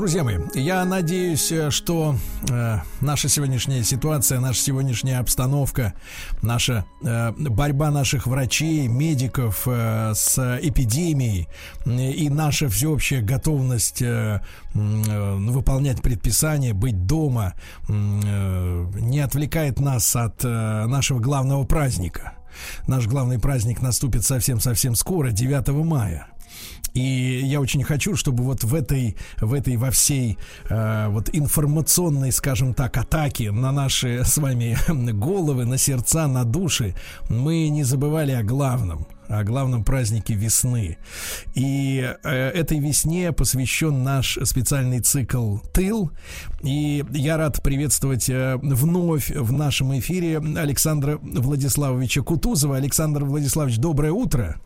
Друзья мои, я надеюсь, э, что э, наша сегодняшняя ситуация, наша сегодняшняя обстановка, наша э, борьба наших врачей, медиков э, с эпидемией э, и наша всеобщая готовность э, э, выполнять предписания, быть дома, э, не отвлекает нас от э, нашего главного праздника. Наш главный праздник наступит совсем-совсем скоро, 9 мая. И я очень хочу, чтобы вот в этой, в этой во всей э, вот информационной, скажем так, атаке на наши с вами головы, на сердца, на души, мы не забывали о главном о главном празднике весны. И э, этой весне посвящен наш специальный цикл «Тыл». И я рад приветствовать э, вновь в нашем эфире Александра Владиславовича Кутузова. Александр Владиславович, доброе утро.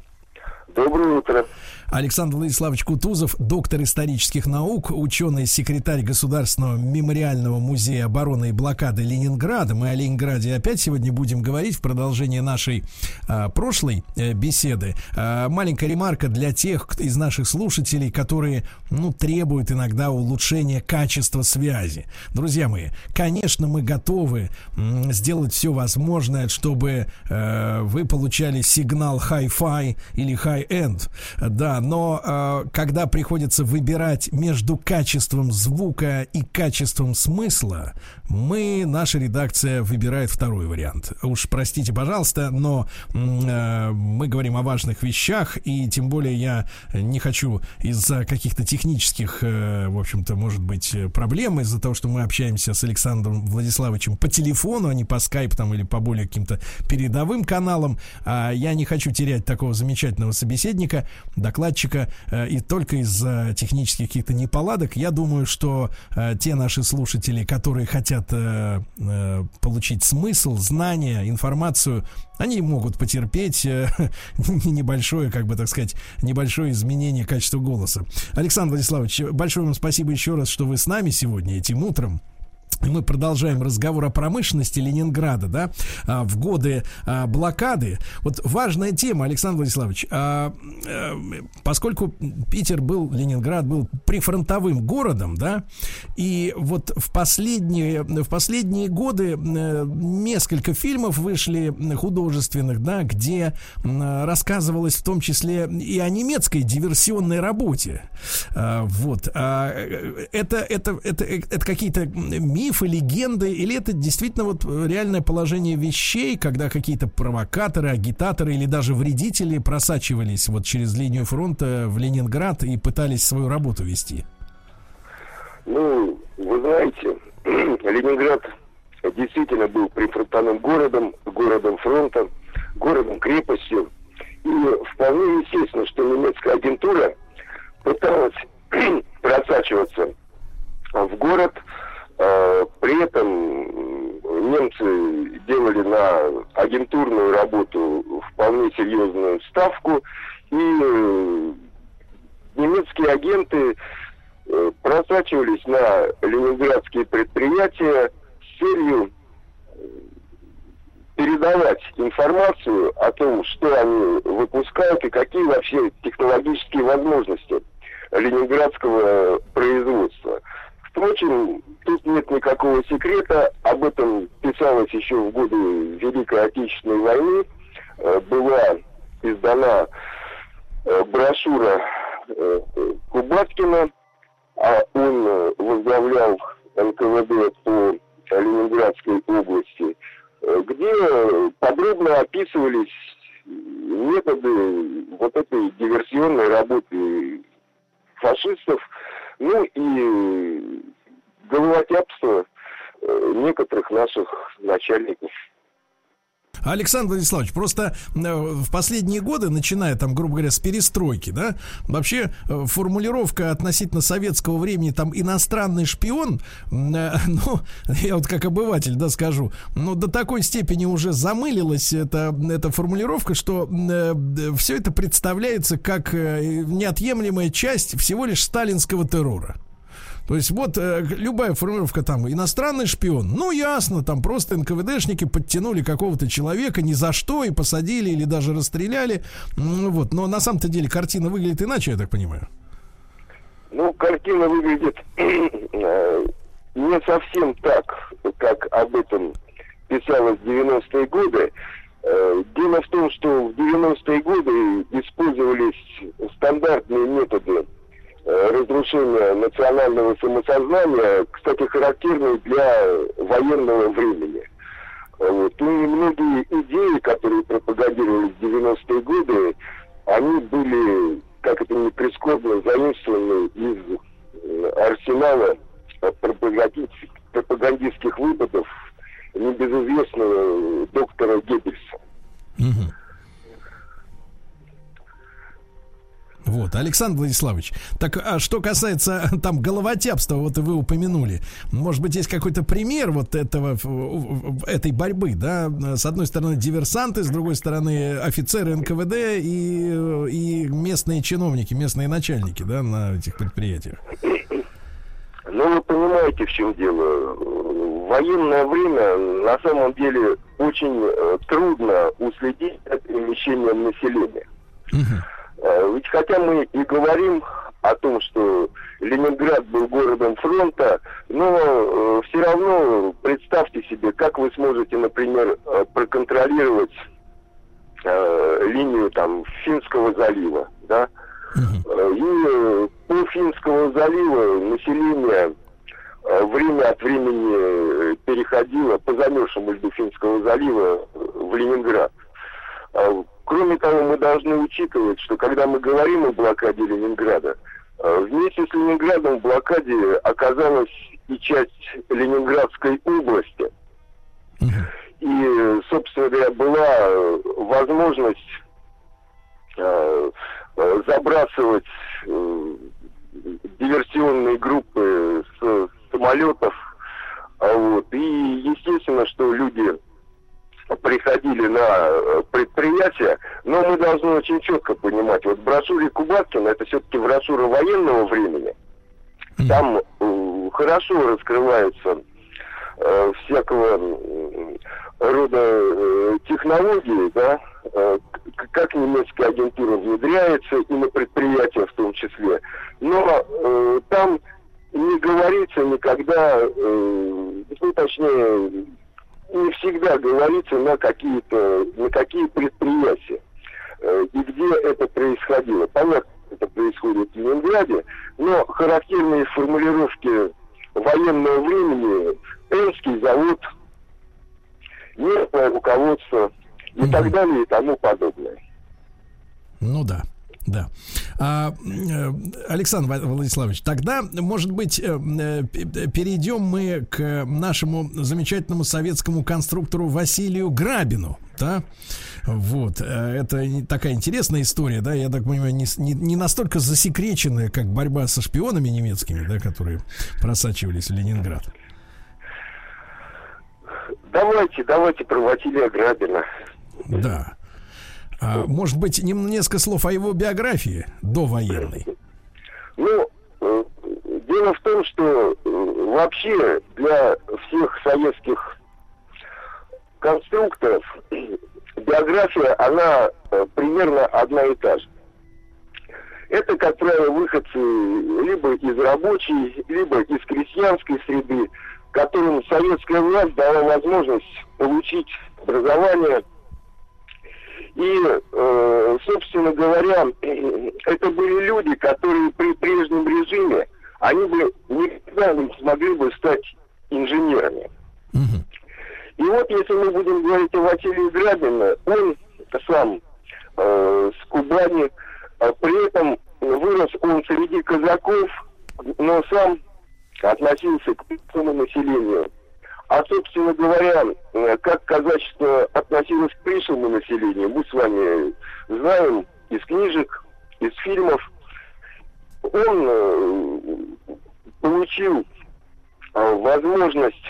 Доброе утро. Александр Владиславович Кутузов, доктор исторических наук, ученый, секретарь Государственного мемориального музея обороны и блокады Ленинграда. Мы о Ленинграде опять сегодня будем говорить в продолжении нашей а, прошлой а, беседы. А, маленькая ремарка для тех из наших слушателей, которые, ну, требуют иногда улучшения качества связи. Друзья мои, конечно, мы готовы м, сделать все возможное, чтобы э, вы получали сигнал Hi-Fi или High-End. Да, но э, когда приходится выбирать между качеством звука и качеством смысла, мы, наша редакция, выбирает второй вариант. Уж простите, пожалуйста, но э, мы говорим о важных вещах, и тем более я не хочу из-за каких-то технических, э, в общем-то, может быть, проблем, из-за того, что мы общаемся с Александром Владиславовичем по телефону, а не по скайпу там или по более каким-то передовым каналам, а я не хочу терять такого замечательного собеседника, докладчика, э, и только из-за технических каких-то неполадок, я думаю, что э, те наши слушатели, которые хотят э, получить смысл, знания, информацию, они могут потерпеть небольшое, как бы так сказать, небольшое изменение качества голоса. Александр Владиславович, большое вам спасибо еще раз, что вы с нами сегодня этим утром. Мы продолжаем разговор о промышленности Ленинграда, да, а, в годы а, блокады. Вот важная тема, Александр Владиславович, а, а, поскольку Питер был, Ленинград был прифронтовым городом, да, и вот в последние, в последние годы а, несколько фильмов вышли художественных, да, где рассказывалось в том числе и о немецкой диверсионной работе. Вот. А, это, это, это, это какие-то мифы, легенды, или это действительно вот реальное положение вещей, когда какие-то провокаторы, агитаторы или даже вредители просачивались вот через линию фронта в Ленинград и пытались свою работу вести? Ну, вы знаете, Ленинград действительно был прифронтовым городом, городом фронта, городом крепостью. И вполне естественно, что немецкая агентура пыталась просачиваться в город, Э, при этом немцы делали на агентурную работу вполне серьезную ставку, и э, немецкие агенты э, просачивались на ленинградские предприятия с целью передавать информацию о том, что они выпускают и какие вообще технологические возможности ленинградского производства. Впрочем, тут нет никакого секрета. Об этом писалось еще в годы Великой Отечественной войны. Э, была издана э, брошюра э, Кубаткина, а он возглавлял НКВД по Ленинградской области, где подробно описывались методы вот этой диверсионной работы фашистов, ну и головотяпство э, некоторых наших начальников. Александр Владиславович, просто э, в последние годы, начиная там, грубо говоря, с перестройки, да, вообще э, формулировка относительно советского времени, там, иностранный шпион, ну, я вот как обыватель, да, скажу, ну, до такой степени уже замылилась эта, эта формулировка, что все это представляется как неотъемлемая часть всего лишь сталинского террора. То есть вот э, любая формулировка там иностранный шпион, ну ясно, там просто НКВДшники подтянули какого-то человека ни за что и посадили или даже расстреляли. Ну, вот, но на самом-то деле картина выглядит иначе, я так понимаю. Ну, картина выглядит э, не совсем так, как об этом писалось в 90-е годы. Э, дело в том, что в 90-е годы использовались стандартные методы Э, разрушения национального самосознания, кстати, характерны для военного времени. Вот. И многие идеи, которые пропагандировались в 90-е годы, они были, как это не прискорбно, заимствованы из э, арсенала пропагандистских, пропагандистских выпадов небезызвестного доктора Геббельса. Угу. Вот, Александр Владиславович, так а что касается там головотяпства, вот вы упомянули, может быть, есть какой-то пример вот этого, этой борьбы, да, с одной стороны диверсанты, с другой стороны офицеры НКВД и, и местные чиновники, местные начальники, да, на этих предприятиях. Ну, вы понимаете, в чем дело. В военное время на самом деле очень э, трудно уследить за перемещением населения. Угу. Э, ведь хотя мы и говорим о том, что Ленинград был городом фронта, но э, все равно представьте себе, как вы сможете, например, э, проконтролировать линию там Финского залива, да? И по Финского залива население время от времени переходило по замерзшему льду Финского залива в Ленинград. Кроме того, мы должны учитывать, что когда мы говорим о блокаде Ленинграда, э, вместе с Ленинградом в блокаде оказалась и часть Ленинградской области. И, собственно говоря, была возможность э, забрасывать э, диверсионные группы с самолетов. Вот. И естественно, что люди приходили на э, предприятия, но мы должны очень четко понимать, вот брошюре Кубаткина, это все-таки брошюра военного времени, там э, хорошо раскрываются э, всякого рода э, технологии, да, э, как немецкая агентура внедряется и на предприятия в том числе. Но э, там не говорится никогда, э, ну, точнее, не всегда говорится на какие-то, на какие предприятия э, и где это происходило. Понятно, это происходит в Ленинграде, но характерные формулировки военного времени Энский завод, местное руководство и угу. так далее и тому подобное. Ну да. Да. А, э, Александр Владиславович, тогда, может быть, э, э, перейдем мы к нашему замечательному советскому конструктору Василию Грабину. Да? Вот. Это такая интересная история, да, я так понимаю, не, не, не настолько засекреченная, как борьба со шпионами немецкими, да, которые просачивались в Ленинград. Давайте, давайте про Василия Грабина. Да. А, может быть, несколько слов о его биографии довоенной? Ну, э, дело в том, что э, вообще для всех советских конструкторов биография, она э, примерно одна и та же. Это, как правило, выходцы либо из рабочей, либо из крестьянской среды, которым советская власть дала возможность получить образование и, э, собственно говоря, это были люди, которые при прежнем режиме, они бы никогда не смогли бы стать инженерами. И вот если мы будем говорить о Василии Грабине, он сам э, с Кубани, э, при этом вырос он среди казаков, но сам относился к местному населению. А, собственно говоря, э, как казачество относилось к пришлому населению, мы с вами знаем из книжек, из фильмов. Он э, получил э, возможность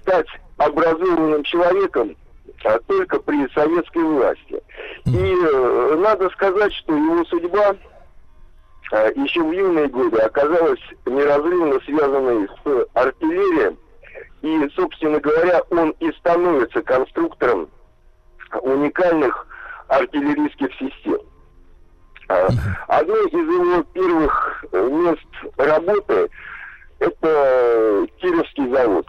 стать образованным человеком а только при советской власти. И надо сказать, что его судьба еще в юные годы оказалась неразрывно связанной с артиллерией. И, собственно говоря, он и становится конструктором уникальных артиллерийских систем. А, одно из его первых мест работы – это Кировский завод.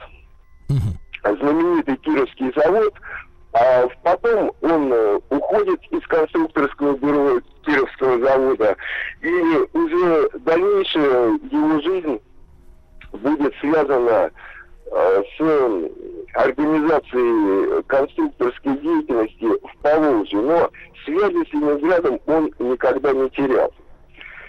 Знаменитый Кировский завод – а потом он э, уходит из конструкторского бюро Кировского завода, и уже дальнейшая его жизнь будет связана э, с организацией конструкторской деятельности в Поволжье, но связи с Ленинградом он никогда не терял.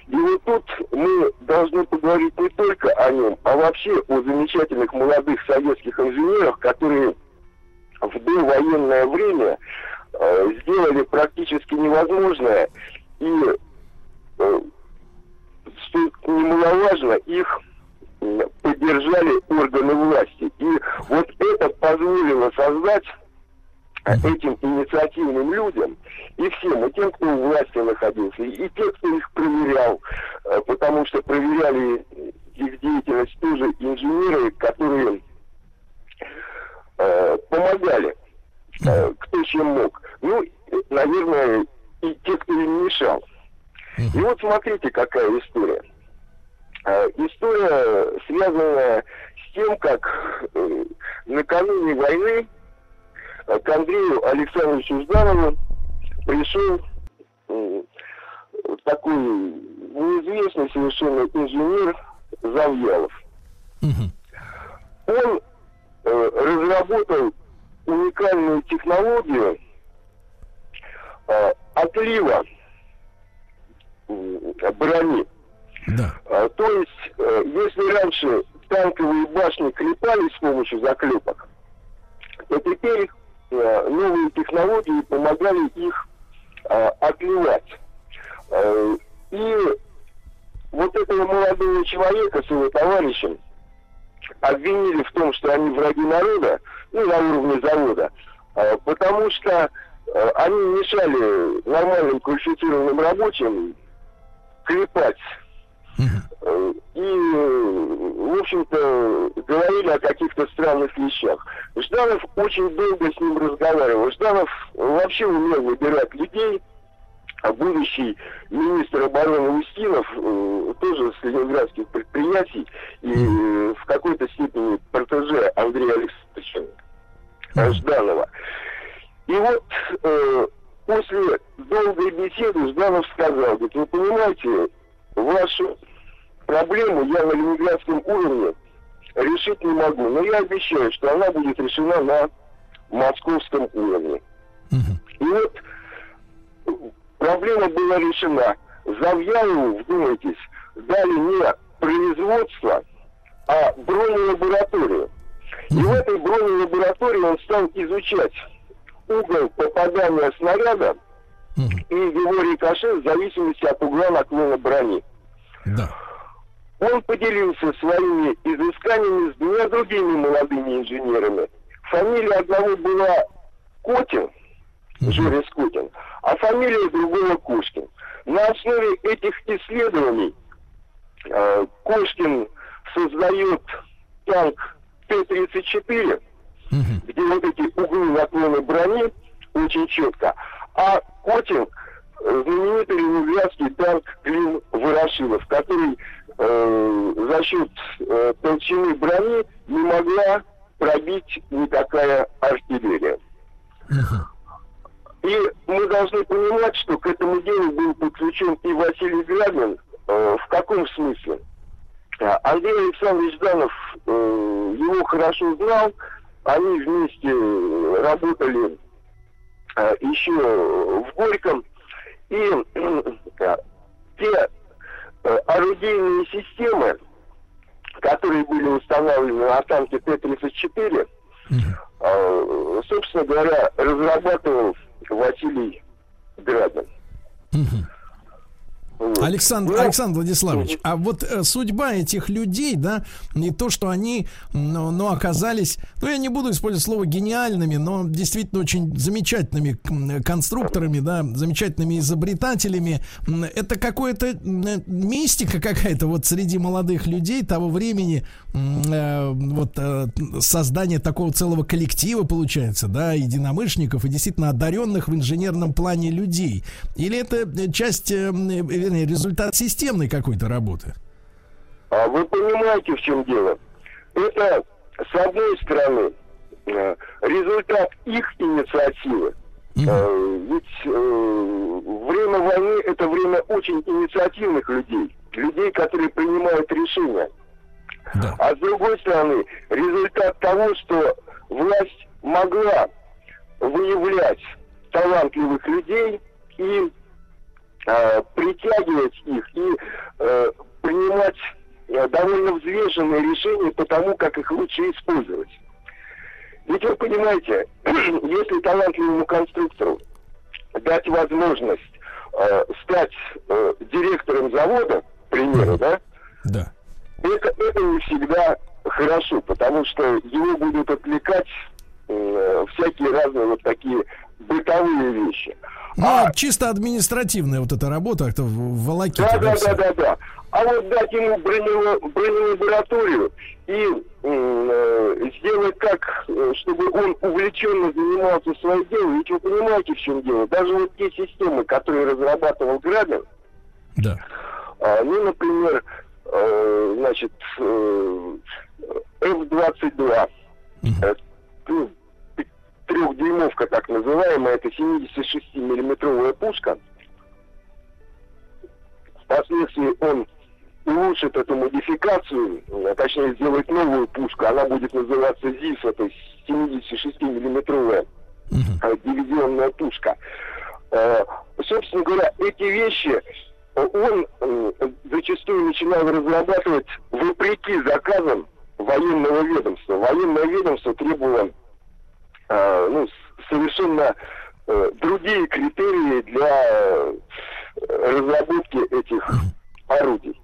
И вот тут мы должны поговорить не только о нем, а вообще о замечательных молодых советских инженерах, которые в довоенное время э, сделали практически невозможное, и, э, что немаловажно, их поддержали органы власти. И вот это позволило создать этим инициативным людям и всем, и тем, кто у власти находился, и те, кто их проверял, э, потому что проверяли их деятельность тоже инженеры, которые э, помогали, э, кто чем мог. Ну, наверное, и те, кто им мешал. И вот смотрите, какая история. Э, история, связанная с тем, как э, накануне войны э, к Андрею Александровичу Жданову пришел э, такой неизвестный совершенно инженер Завьялов. Он Э, разработал уникальную технологию э, отлива брони. Да. А, то есть, э, если раньше танковые башни клепались с помощью заклепок, то теперь новые технологии помогали их отливать. И вот этого молодого человека с его товарищем обвинили в том, что они враги народа, ну, на уровне завода, а, потому что а, они мешали нормальным квалифицированным рабочим клепать. И, в общем-то, говорили о каких-то странных вещах. Жданов очень долго с ним разговаривал. Жданов вообще умел выбирать людей, будущий министр обороны Устинов э, тоже с ленинградских предприятий и э, в какой-то степени протеже Андрея Александровича Жданова. И вот э, после долгой беседы Жданов сказал, говорит, вы понимаете, вашу проблему я на ленинградском уровне решить не могу, но я обещаю, что она будет решена на московском уровне. И вот проблема была решена. Завьялову, вдумайтесь, дали не производство, а бронелабораторию. И в этой бронелаборатории он стал изучать угол попадания снаряда и его рикошет в зависимости от угла наклона брони. Да. Он поделился своими изысканиями с двумя другими молодыми инженерами. Фамилия одного была Котин, Жорис Котин, а фамилия другого Кошкин. На основе этих исследований э, Кошкин создает танк Т-34, угу. где вот эти углы наклона брони очень четко, а Котин э, знаменитый ленинградский танк Клим Ворошилов, который э, за счет э, толщины брони не могла пробить никакая артиллерия. Uh-huh. И мы должны понимать, что к этому делу был подключен и Василий Грабин. Э, в каком смысле? А, Андрей Александрович Данов э, его хорошо знал. Они вместе работали э, еще в Горьком. И э, те э, орудийные системы, которые были установлены на танке Т-34, э, собственно говоря, разрабатывал Василий Градин. Александр, ну, Александр Владиславович, а вот э, судьба этих людей, да, и то, что они, ну, ну, оказались, ну, я не буду использовать слово гениальными, но действительно очень замечательными конструкторами, да, замечательными изобретателями, это какое-то мистика какая-то вот среди молодых людей того времени, э, вот э, создание такого целого коллектива получается, да, единомышленников и действительно одаренных в инженерном плане людей. Или это часть, э, вернее, результат системной какой-то работы? А вы понимаете, в чем дело? Это, с одной стороны, э, результат их инициативы. Mm-hmm. Ведь э, время войны это время очень инициативных людей, людей, которые принимают решения. Да. А с другой стороны, результат того, что власть могла выявлять талантливых людей и э, притягивать их и э, принимать э, довольно взвешенные решения по тому, как их лучше использовать. Ведь вы понимаете, если талантливому конструктору дать возможность э, стать э, директором завода, к примеру, да? Да. Это, это не всегда хорошо, потому что его будут отвлекать э, всякие разные вот такие бытовые вещи. Ну, а, чисто административная вот эта работа, как-то в волоките. Да, да, да, да, да. А вот дать ему бронелабораторию и э, сделать так, э, чтобы он увлеченно занимался своим делом. Ведь вы понимаете, в чем дело. Даже вот те системы, которые разрабатывал Грабин, да. э, ну, например, э, значит, э, F-22, угу трехдюймовка, так называемая, это 76-миллиметровая пушка. Впоследствии он улучшит эту модификацию, а точнее сделает новую пушку, она будет называться ЗИС, это 76-миллиметровая uh-huh. дивизионная пушка. Э, собственно говоря, эти вещи он зачастую начинал разрабатывать вопреки заказам военного ведомства. Военное ведомство требовало э, ну, совершенно э, другие критерии для э, разработки этих орудий.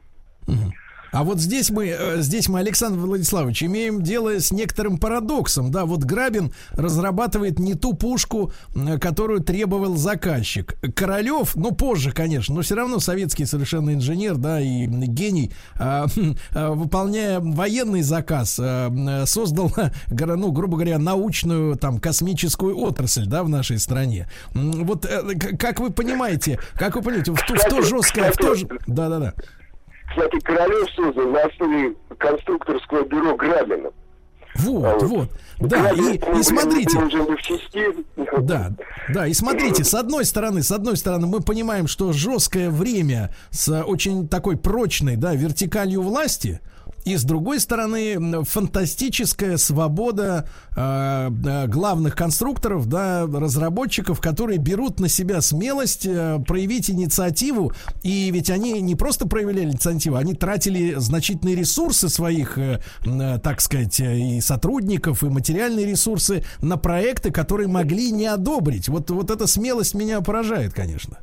А вот здесь мы, э, здесь мы, Александр Владиславович, имеем дело с некоторым парадоксом. Да, вот Грабин разрабатывает не ту пушку, которую требовал заказчик. Королев, ну позже, конечно, но все равно советский совершенно инженер, да, и гений, а, а, выполняя военный заказ, а, создал, ну, грубо говоря, научную там космическую отрасль, да, в нашей стране. Вот э, как вы понимаете, как вы понимаете, в то, в то жесткое, в то же... Да-да-да. Кстати, Королев создан на основе конструкторского бюро Грабина. Вот, а вот. Да, и, и смотрите. Да, да, и смотрите, с одной стороны, с одной стороны, мы понимаем, что жесткое время с очень такой прочной, да, вертикалью власти, и с другой стороны, фантастическая свобода э, главных конструкторов, да, разработчиков, которые берут на себя смелость э, проявить инициативу. И ведь они не просто проявляли инициативу, они тратили значительные ресурсы своих, э, э, так сказать, и сотрудников, и материальные ресурсы на проекты, которые могли не одобрить. Вот, вот эта смелость меня поражает, конечно.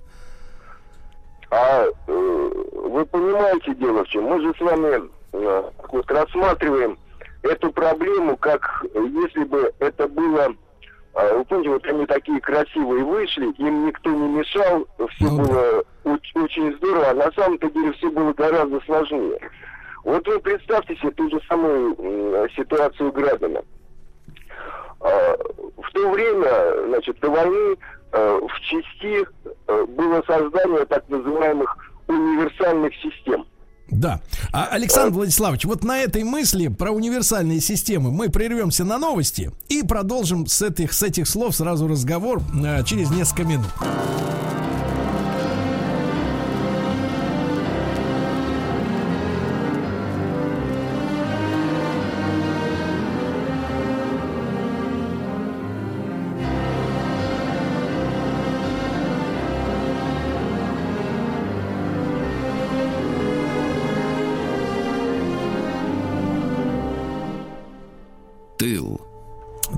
А э, вы понимаете дело в чем? Мы же с вами Э, вот рассматриваем эту проблему, как если бы это было э, вы помните, вот они такие красивые вышли, им никто не мешал, все ну, было очень, очень здорово, а на самом-то деле все было гораздо сложнее. Вот вы представьте себе ту же самую э, ситуацию Градина. Э, в то время, значит, до войны в части э, было создание так называемых универсальных систем. Да. А, Александр Владиславович, вот на этой мысли про универсальные системы мы прервемся на новости и продолжим с этих, с этих слов сразу разговор э, через несколько минут.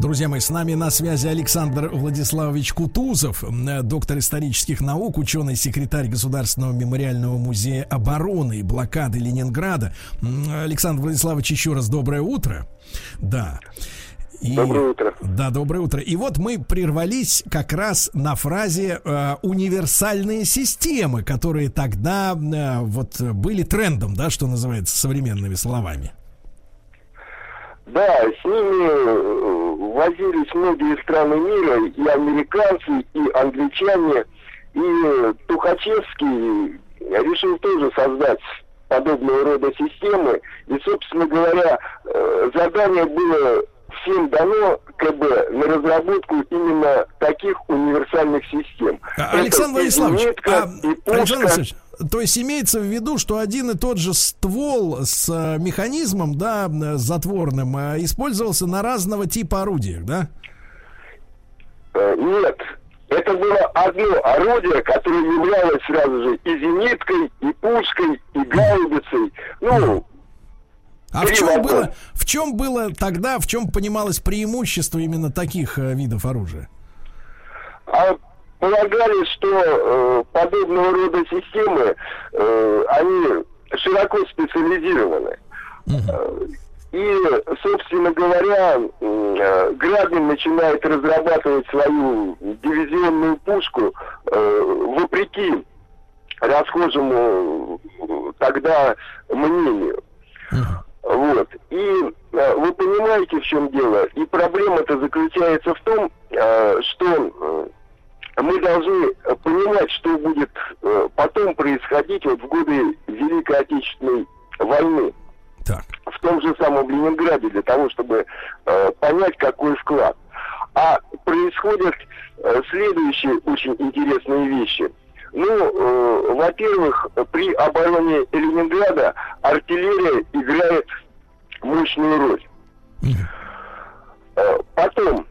Друзья мои, с нами на связи Александр Владиславович Кутузов, доктор исторических наук, ученый-секретарь Государственного мемориального музея обороны и блокады Ленинграда. Александр Владиславович, еще раз доброе утро. Да. И, доброе утро. Да, доброе утро. И вот мы прервались как раз на фразе э, универсальные системы, которые тогда э, вот были трендом, да, что называется современными словами. Да, с ними э, возились многие страны мира, и американцы, и англичане, и Тухачевский решил тоже создать подобного рода системы. И, собственно говоря, э, задание было всем дано КБ на разработку именно таких универсальных систем. Александр Владиславович, а, Александр Владиславович, то есть имеется в виду, что один и тот же ствол с э, механизмом, да, затворным, э, использовался на разного типа орудиях, да? Э, нет. Это было одно орудие, которое являлось сразу же и зениткой, и пушкой, и гаубицей. Ну, а в чем, было, в чем было тогда, в чем понималось преимущество именно таких видов оружия? А полагали, что э, подобного рода системы, э, они широко специализированы. Uh-huh. И, собственно говоря, э, Грабин начинает разрабатывать свою дивизионную пушку э, вопреки расхожему тогда мнению. Вот. И э, вы понимаете, в чем дело. И проблема-то заключается в том, э, что мы должны понимать, что будет э, потом происходить вот в годы Великой Отечественной войны. Так. В том же самом Ленинграде, для того, чтобы э, понять, какой вклад. А происходят э, следующие очень интересные вещи. Ну, э, во-первых, при обороне Ленинграда артиллерия играет мощную роль. Э, потом,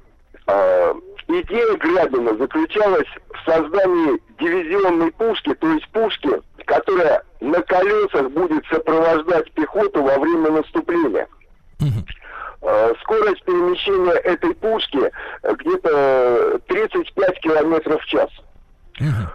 э, Идея Грабина заключалась в создании дивизионной пушки, то есть пушки, которая на колесах будет сопровождать пехоту во время наступления. Э, скорость перемещения этой пушки где-то 35 километров в час.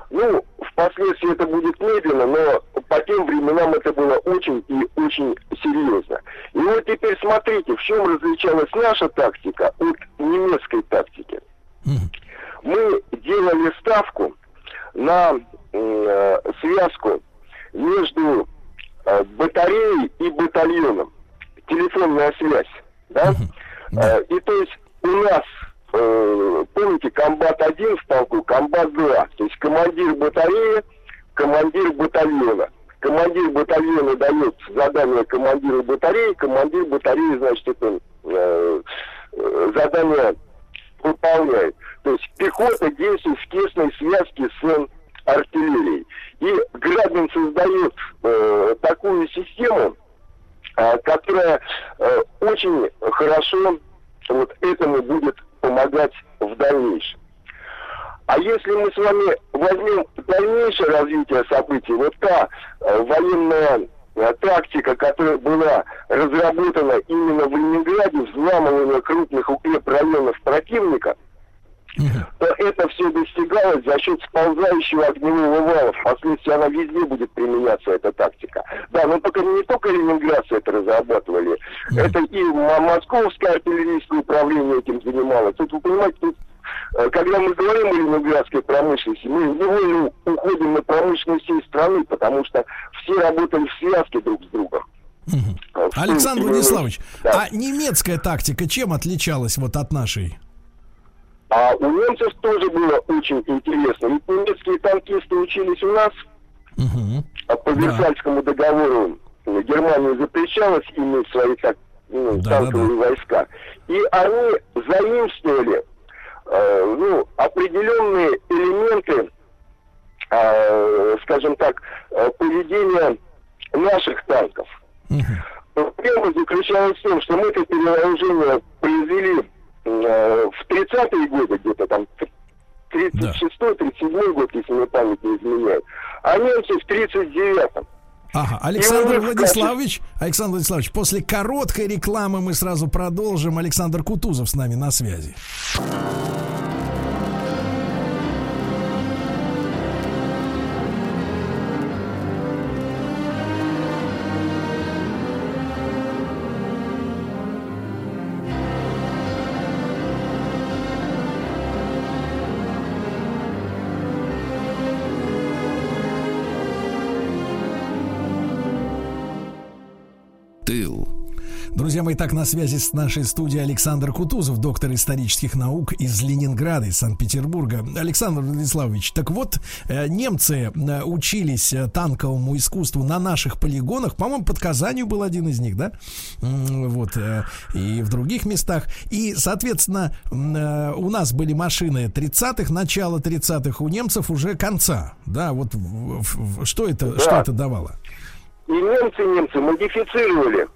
Ну, впоследствии это будет медленно, но по тем временам это было очень и очень серьезно. И вот теперь смотрите, в чем различалась наша тактика от немецкой тактики. Мы делали ставку на э, связку между э, батареей и батальоном. Телефонная связь. Да? Э, и то есть у нас, э, помните, комбат-1 в полку, комбат-2. То есть командир батареи, командир батальона. Командир батальона дает задание командиру батареи, командир батареи, значит, это э, э задание выполняет. То есть пехота действует в тесной связке с артиллерией. И Грабин создает э, такую систему, э, которая э, очень хорошо вот этому будет помогать в дальнейшем. А если мы с вами возьмем дальнейшее развитие событий, вот та э, военная э, тактика, которая была разработана именно в Ленинграде, взламывание крупных укрепрайонов противника – то это все достигалось за счет сползающего огневого вала. Впоследствии она везде будет применяться, эта тактика. Да, но только не только ленинградцы это разрабатывали. Это и московское артиллерийское управление этим занималось. Тут вы понимаете, тут э, когда мы говорим о ленинградской промышленности, мы невольно уходим на промышленность всей страны, потому что все работали в связке друг с другом. Угу. Александр Владиславович, да. а немецкая тактика чем отличалась вот от нашей? А у немцев тоже было очень интересно. Ведь немецкие танкисты учились у нас, угу. а по Версальскому да. договору Германия запрещалась иметь свои так, ну, да, танковые да, да. войска. И они заимствовали э, ну, определенные элементы, э, скажем так, э, поведения наших танков. Угу. Проблема заключалась в том, что мы это перевооружение произвели Э, в 30-е годы, где-то там 36-37 год, если мне память не изменяет, а немцы в 39-м. Ага, Александр Владиславович, Александр Владиславович, после короткой рекламы мы сразу продолжим. Александр Кутузов с нами на связи. Друзья мои, так на связи с нашей студией Александр Кутузов, доктор исторических наук из Ленинграда, из Санкт-Петербурга. Александр Владиславович, так вот, э, немцы э, учились э, танковому искусству на наших полигонах. По-моему, под Казанью был один из них, да? Вот. И в других местах. И, соответственно, у нас были машины 30-х, начало 30-х, у немцев уже конца. Да, вот что это, да. что это давало? И немцы, немцы модифицировали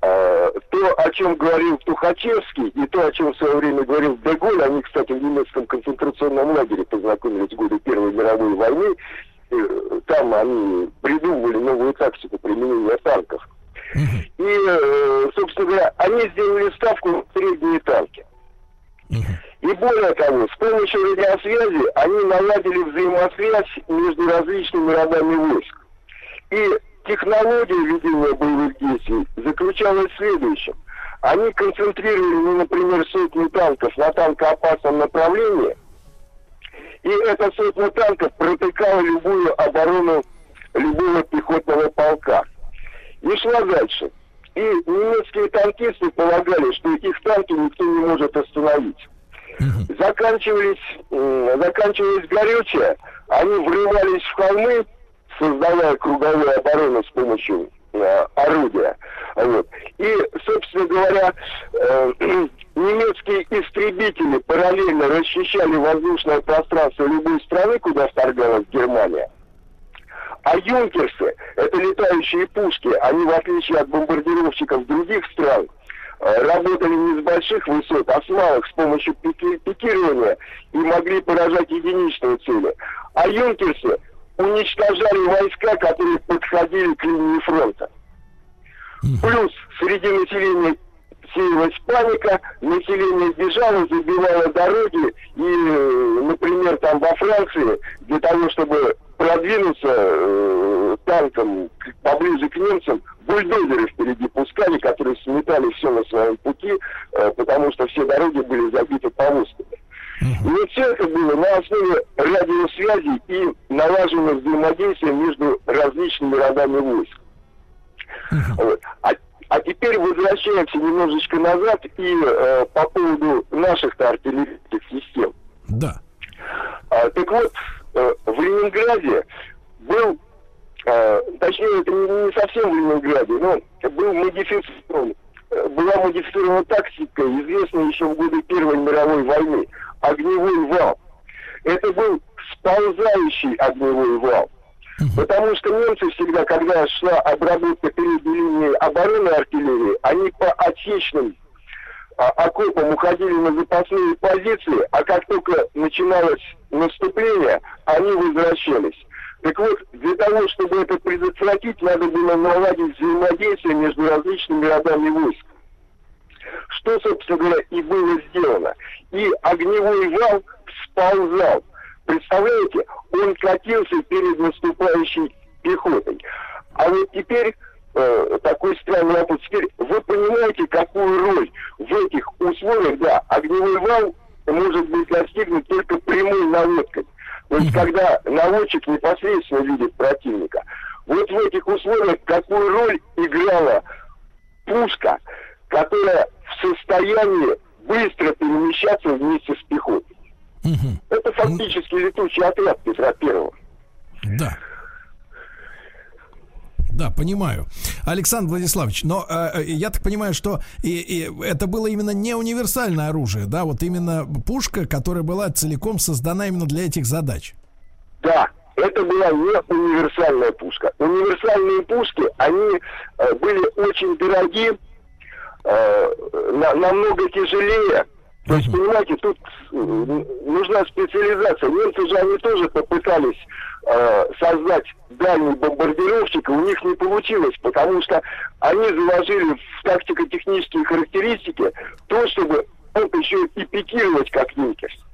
то, о чем говорил Тухачевский, и то, о чем в свое время говорил Деголь, они, кстати, в немецком концентрационном лагере познакомились в годы Первой мировой войны, там они придумывали новую тактику применения танков. И, э, собственно говоря, они сделали ставку на средние танки. И более того, с помощью радиосвязи они наладили взаимосвязь между различными родами войск. И Технология ведения боевых действий заключалась в следующем. Они концентрировали, ну, например, сотни танков на танкоопасном направлении, и эта сотня танков протыкала любую оборону любого пехотного полка. И шла дальше. И немецкие танкисты полагали, что их танки никто не может остановить. Заканчивались, заканчивались горючее, они врывались в холмы, создавая круговую оборону с помощью э, орудия. Вот. И, собственно говоря, э, немецкие истребители параллельно расчищали воздушное пространство любой страны, куда вторгалась Германия. А юнкерсы, это летающие пушки, они, в отличие от бомбардировщиков других стран, э, работали не с больших высот, а с малых, с помощью пики пикирования и могли поражать единичные цели. А юнкерсы уничтожали войска, которые подходили к линии фронта. Плюс среди населения сеялась паника, население бежало, забивало дороги, и, например, там во Франции, для того, чтобы продвинуться э, танком поближе к немцам, бульдозеры впереди пускали, которые сметали все на своем пути, э, потому что все дороги были забиты повозками. И вот все это было на основе радиосвязи и налаженного взаимодействия между различными родами войск. Вот. А, а теперь возвращаемся немножечко назад и э, по поводу наших-то артиллерийских систем. Да. А, так вот, э, в Ленинграде был, э, точнее, это не, не совсем в Ленинграде, но был модифицирован, э, была модифицирована тактика, известная еще в годы Первой мировой войны – огневой вал. Это был сползающий огневой вал. Потому что немцы всегда, когда шла обработка передней линии обороны артиллерии, они по отечным а, окопам уходили на запасные позиции, а как только начиналось наступление, они возвращались. Так вот, для того, чтобы это предотвратить, надо было наладить взаимодействие между различными родами войск. Что, собственно говоря, и было сделано. И огневой вал сползал. Представляете, он катился перед наступающей пехотой. А вот теперь э, такой странный опыт. Теперь вы понимаете, какую роль в этих условиях, да, огневой вал может быть достигнут только прямой наводкой. То есть, когда наводчик непосредственно видит противника. Вот в этих условиях какую роль играла пушка, которая состоянии быстро перемещаться вместе с пехотой. Угу. Это фактически летучий отряд Петра Первого. Да. Да, понимаю. Александр Владиславович, но э, э, я так понимаю, что и, и это было именно не универсальное оружие, да, вот именно пушка, которая была целиком создана именно для этих задач. Да, это была не универсальная пушка. Универсальные пушки, они э, были очень дорогие, э, на, намного тяжелее То есть, понимаете, тут э, нужна специализация. Немцы же они тоже попытались э, создать дальний бомбардировщик, и у них не получилось, потому что они заложили в тактико-технические характеристики то, чтобы мог еще и пикировать как Юнкерс.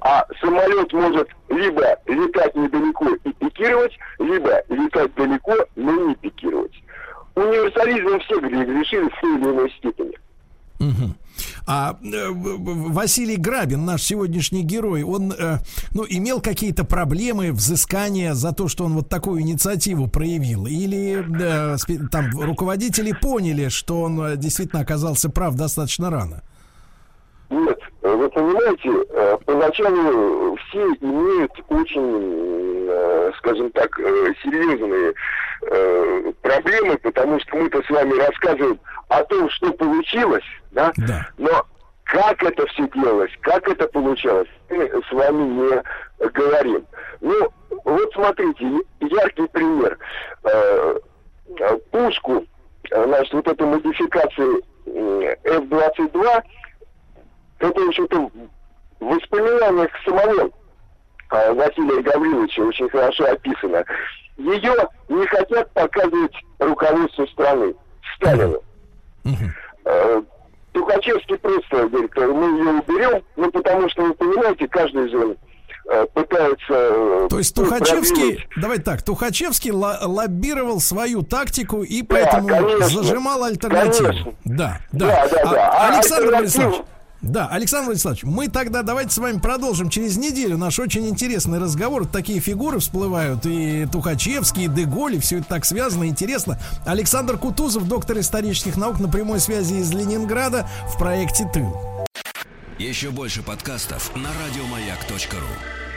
А самолет может либо летать недалеко и пикировать, либо летать далеко, но не пикировать. Универсализмом все грешили в той или иной степени. Угу. А э, Василий Грабин, наш сегодняшний герой, он э, ну, имел какие-то проблемы, взыскания за то, что он вот такую инициативу проявил? Или э, там руководители поняли, что он э, действительно оказался прав достаточно рано? Нет, вы понимаете, э, поначалу все имеют очень, э, скажем так, серьезные проблемы, потому что мы-то с вами рассказываем о том, что получилось, да? да. Но как это все делалось, как это получалось, мы с вами не говорим. Ну, вот смотрите, яркий пример. Э, пушку, значит, вот эту модификацию F-22, это, в общем-то, в воспоминаниях самого э, Василия Гавриловича очень хорошо описано. Ее не хотят показывать руководству страны, Сталину. Э, Тухачевский просто говорит, мы ее уберем, ну потому что, вы понимаете, каждый же э, пытается... Э, То есть Тухачевский, давай так, Тухачевский лоббировал свою тактику и поэтому да, конечно, зажимал альтернативу. Конечно. Да, да. да, да, да. А, Александр Владиславович, да, Александр Владиславович, мы тогда давайте с вами продолжим через неделю наш очень интересный разговор. Такие фигуры всплывают, и Тухачевский, и Деголь, и все это так связано, интересно. Александр Кутузов, доктор исторических наук на прямой связи из Ленинграда в проекте «Тыл». Еще больше подкастов на радиомаяк.ру